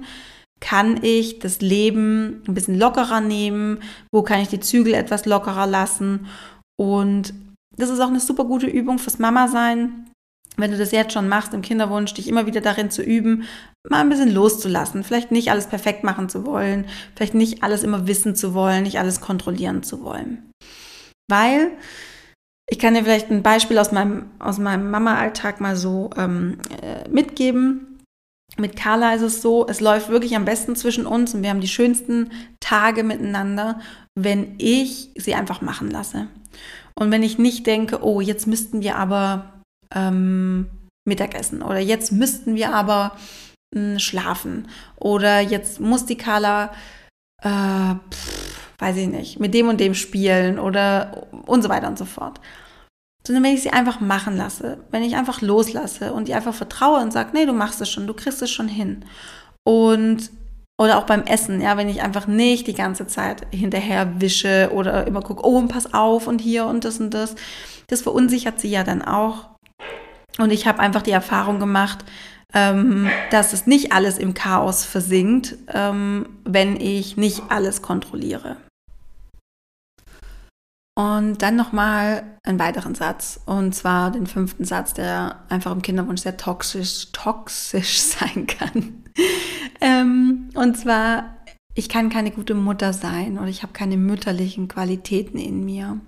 kann ich das Leben ein bisschen lockerer nehmen? Wo kann ich die Zügel etwas lockerer lassen? Und das ist auch eine super gute Übung fürs Mama sein. Wenn du das jetzt schon machst im Kinderwunsch, dich immer wieder darin zu üben, mal ein bisschen loszulassen, vielleicht nicht alles perfekt machen zu wollen, vielleicht nicht alles immer wissen zu wollen, nicht alles kontrollieren zu wollen. Weil ich kann dir vielleicht ein Beispiel aus meinem, aus meinem Mama-Alltag mal so ähm, äh, mitgeben. Mit Carla ist es so, es läuft wirklich am besten zwischen uns und wir haben die schönsten Tage miteinander, wenn ich sie einfach machen lasse. Und wenn ich nicht denke, oh, jetzt müssten wir aber ähm, Mittagessen oder jetzt müssten wir aber mh, hm, schlafen oder jetzt muss die Carla, äh, weiß ich nicht, mit dem und dem spielen oder und so weiter und so fort sondern wenn ich sie einfach machen lasse, wenn ich einfach loslasse und ihr einfach vertraue und sage, nee, du machst es schon, du kriegst es schon hin. Und oder auch beim Essen, ja, wenn ich einfach nicht die ganze Zeit hinterher wische oder immer gucke, oh, pass auf und hier und das und das. Das verunsichert sie ja dann auch. Und ich habe einfach die Erfahrung gemacht, ähm, dass es nicht alles im Chaos versinkt, ähm, wenn ich nicht alles kontrolliere. Und dann nochmal einen weiteren Satz, und zwar den fünften Satz, der einfach im Kinderwunsch sehr toxisch, toxisch sein kann. ähm, und zwar, ich kann keine gute Mutter sein oder ich habe keine mütterlichen Qualitäten in mir.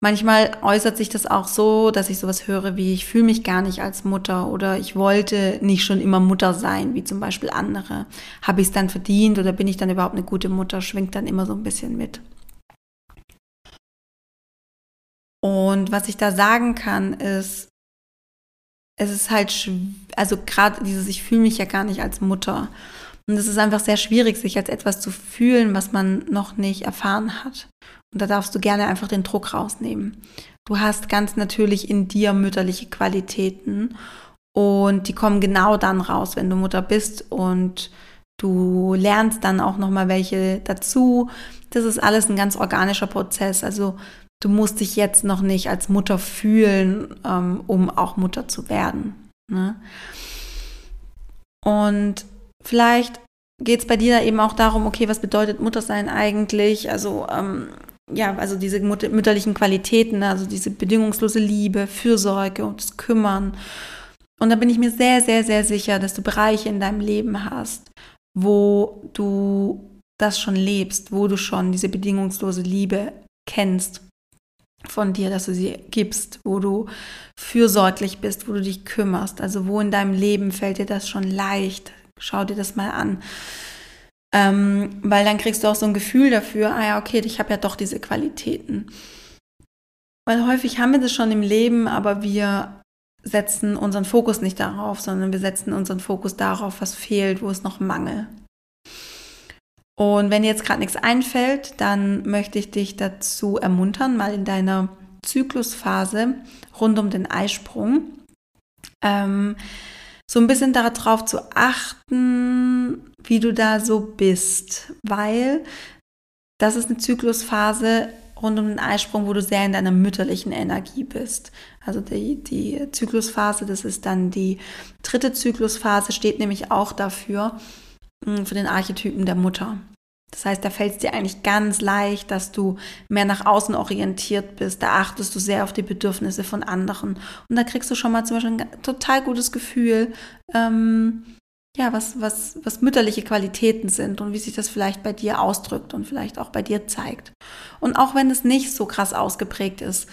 Manchmal äußert sich das auch so, dass ich sowas höre wie, ich fühle mich gar nicht als Mutter oder ich wollte nicht schon immer Mutter sein, wie zum Beispiel andere. Habe ich es dann verdient oder bin ich dann überhaupt eine gute Mutter, schwingt dann immer so ein bisschen mit. Und was ich da sagen kann, ist, es ist halt, also gerade dieses, ich fühle mich ja gar nicht als Mutter. Und es ist einfach sehr schwierig, sich als etwas zu fühlen, was man noch nicht erfahren hat. Und da darfst du gerne einfach den Druck rausnehmen. Du hast ganz natürlich in dir mütterliche Qualitäten und die kommen genau dann raus, wenn du Mutter bist und du lernst dann auch noch mal welche dazu. Das ist alles ein ganz organischer Prozess. Also du musst dich jetzt noch nicht als Mutter fühlen, ähm, um auch Mutter zu werden. Ne? Und vielleicht geht es bei dir da eben auch darum, okay, was bedeutet Muttersein eigentlich? Also, ähm, ja, also diese mütterlichen Qualitäten, also diese bedingungslose Liebe, Fürsorge und das Kümmern. Und da bin ich mir sehr, sehr, sehr sicher, dass du Bereiche in deinem Leben hast, wo du das schon lebst, wo du schon diese bedingungslose Liebe kennst von dir, dass du sie gibst, wo du fürsorglich bist, wo du dich kümmerst. Also wo in deinem Leben fällt dir das schon leicht? Schau dir das mal an. Ähm, weil dann kriegst du auch so ein Gefühl dafür, ah ja, okay, ich habe ja doch diese Qualitäten. Weil häufig haben wir das schon im Leben, aber wir setzen unseren Fokus nicht darauf, sondern wir setzen unseren Fokus darauf, was fehlt, wo es noch Mangel. Und wenn dir jetzt gerade nichts einfällt, dann möchte ich dich dazu ermuntern, mal in deiner Zyklusphase rund um den Eisprung ähm, so ein bisschen darauf zu achten, wie du da so bist, weil das ist eine Zyklusphase rund um den Eisprung, wo du sehr in deiner mütterlichen Energie bist. Also die, die Zyklusphase, das ist dann die dritte Zyklusphase, steht nämlich auch dafür, hm, für den Archetypen der Mutter. Das heißt, da fällt es dir eigentlich ganz leicht, dass du mehr nach außen orientiert bist. Da achtest du sehr auf die Bedürfnisse von anderen. Und da kriegst du schon mal zum Beispiel ein total gutes Gefühl, ähm, ja, was, was, was mütterliche Qualitäten sind und wie sich das vielleicht bei dir ausdrückt und vielleicht auch bei dir zeigt. Und auch wenn es nicht so krass ausgeprägt ist,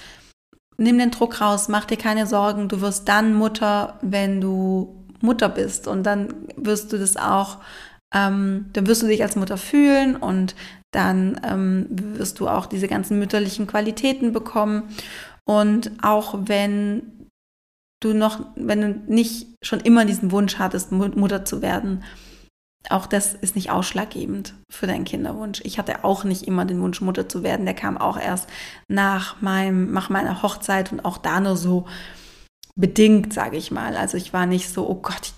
nimm den Druck raus, mach dir keine Sorgen. Du wirst dann Mutter, wenn du Mutter bist. Und dann wirst du das auch ähm, dann wirst du dich als Mutter fühlen und dann ähm, wirst du auch diese ganzen mütterlichen Qualitäten bekommen. Und auch wenn du noch, wenn du nicht schon immer diesen Wunsch hattest, Mutter zu werden, auch das ist nicht ausschlaggebend für deinen Kinderwunsch. Ich hatte auch nicht immer den Wunsch, Mutter zu werden. Der kam auch erst nach, meinem, nach meiner Hochzeit und auch da nur so bedingt, sage ich mal. Also ich war nicht so, oh Gott, ich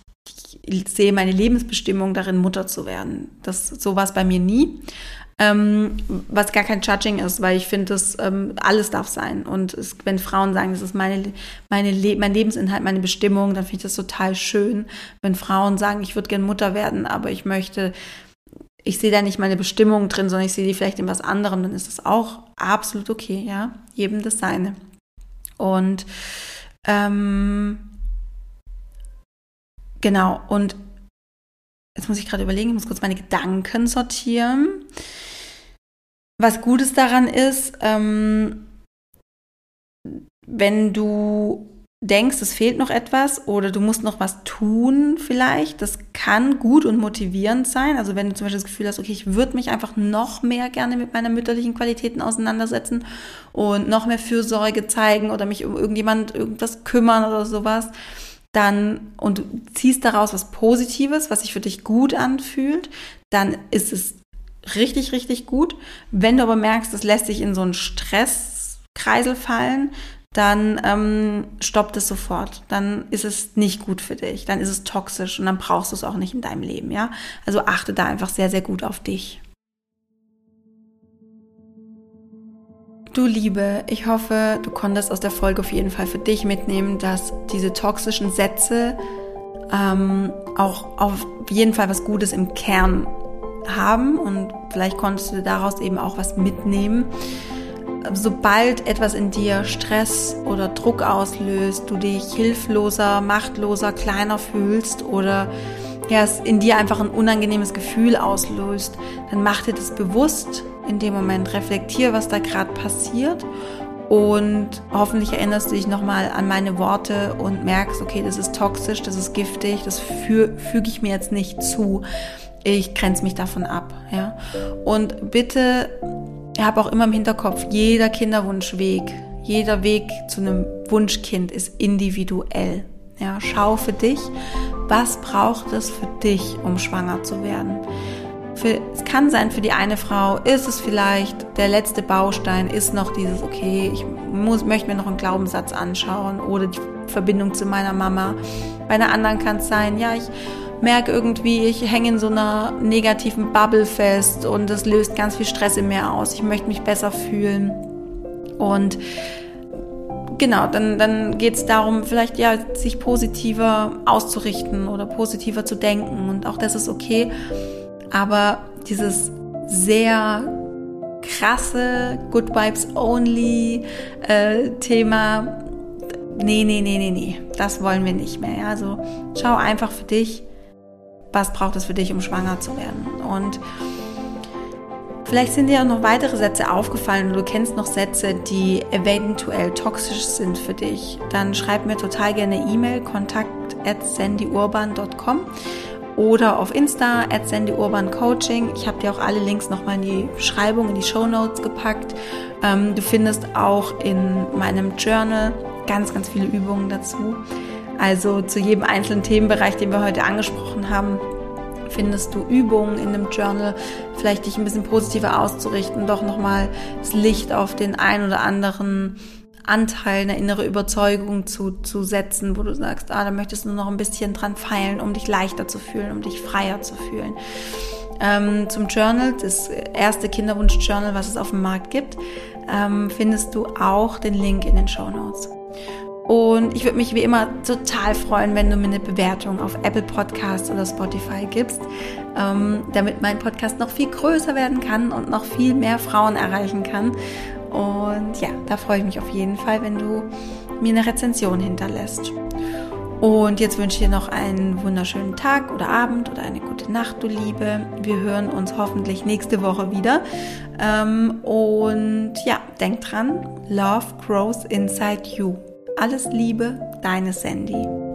sehe meine Lebensbestimmung darin, Mutter zu werden. Das, so war es bei mir nie. Ähm, was gar kein Judging ist, weil ich finde, dass ähm, alles darf sein. Und es, wenn Frauen sagen, das ist meine, meine Le mein Lebensinhalt, meine Bestimmung, dann finde ich das total schön. Wenn Frauen sagen, ich würde gerne Mutter werden, aber ich möchte, ich sehe da nicht meine Bestimmung drin, sondern ich sehe die vielleicht in was anderem, dann ist das auch absolut okay, ja. Jedem das seine. Und ähm, Genau, und jetzt muss ich gerade überlegen, ich muss kurz meine Gedanken sortieren. Was Gutes daran ist, ähm, wenn du denkst, es fehlt noch etwas oder du musst noch was tun vielleicht, das kann gut und motivierend sein. Also wenn du zum Beispiel das Gefühl hast, okay, ich würde mich einfach noch mehr gerne mit meinen mütterlichen Qualitäten auseinandersetzen und noch mehr Fürsorge zeigen oder mich um irgendjemand irgendwas kümmern oder sowas, dann und du ziehst daraus was Positives, was sich für dich gut anfühlt, dann ist es richtig, richtig gut. Wenn du aber merkst, es lässt sich in so einen Stresskreisel fallen, dann ähm, stoppt es sofort. Dann ist es nicht gut für dich. Dann ist es toxisch und dann brauchst du es auch nicht in deinem Leben, ja. Also achte da einfach sehr, sehr gut auf dich. Du Liebe, ich hoffe, du konntest aus der Folge auf jeden Fall für dich mitnehmen, dass diese toxischen Sätze ähm, auch auf jeden Fall was Gutes im Kern haben und vielleicht konntest du daraus eben auch was mitnehmen. Sobald etwas in dir Stress oder Druck auslöst, du dich hilfloser, machtloser, kleiner fühlst oder ja, es in dir einfach ein unangenehmes Gefühl auslöst, dann mach dir das bewusst in dem Moment, reflektier, was da gerade passiert und hoffentlich erinnerst du dich nochmal an meine Worte und merkst, okay, das ist toxisch, das ist giftig, das fü füge ich mir jetzt nicht zu. Ich grenze mich davon ab, ja. Und bitte, hab auch immer im Hinterkopf, jeder Kinderwunschweg, jeder Weg zu einem Wunschkind ist individuell. Ja, schau für dich, was braucht es für dich, um schwanger zu werden. Für, es kann sein, für die eine Frau ist es vielleicht der letzte Baustein, ist noch dieses, okay, ich muss, möchte mir noch einen Glaubenssatz anschauen oder die Verbindung zu meiner Mama. Bei einer anderen kann es sein, ja, ich merke irgendwie, ich hänge in so einer negativen Bubble fest und das löst ganz viel Stress in mir aus. Ich möchte mich besser fühlen. Und genau, dann, dann geht es darum, vielleicht ja, sich positiver auszurichten oder positiver zu denken. Und auch das ist okay. Aber dieses sehr krasse Good Vibes Only äh, Thema, nee, nee, nee, nee, nee, das wollen wir nicht mehr. Ja? Also schau einfach für dich, was braucht es für dich, um schwanger zu werden. Und vielleicht sind dir auch noch weitere Sätze aufgefallen oder du kennst noch Sätze, die eventuell toxisch sind für dich. Dann schreib mir total gerne E-Mail, kontakt at sandyurban.com oder auf Insta at Coaching. Ich habe dir auch alle Links nochmal in die Beschreibung, in die Show Notes gepackt. Ähm, du findest auch in meinem Journal ganz, ganz viele Übungen dazu. Also zu jedem einzelnen Themenbereich, den wir heute angesprochen haben, findest du Übungen in dem Journal, vielleicht dich ein bisschen positiver auszurichten, doch nochmal das Licht auf den ein oder anderen Anteil, eine innere Überzeugung zu, zu setzen, wo du sagst, ah, da möchtest du nur noch ein bisschen dran feilen, um dich leichter zu fühlen, um dich freier zu fühlen. Ähm, zum Journal, das erste Kinderwunsch-Journal, was es auf dem Markt gibt, ähm, findest du auch den Link in den Show Notes. Und ich würde mich wie immer total freuen, wenn du mir eine Bewertung auf Apple Podcasts oder Spotify gibst, ähm, damit mein Podcast noch viel größer werden kann und noch viel mehr Frauen erreichen kann. Und ja, da freue ich mich auf jeden Fall, wenn du mir eine Rezension hinterlässt. Und jetzt wünsche ich dir noch einen wunderschönen Tag oder Abend oder eine gute Nacht, du Liebe. Wir hören uns hoffentlich nächste Woche wieder. Ähm, und ja, denk dran, Love grows inside you. Alles Liebe, deine Sandy.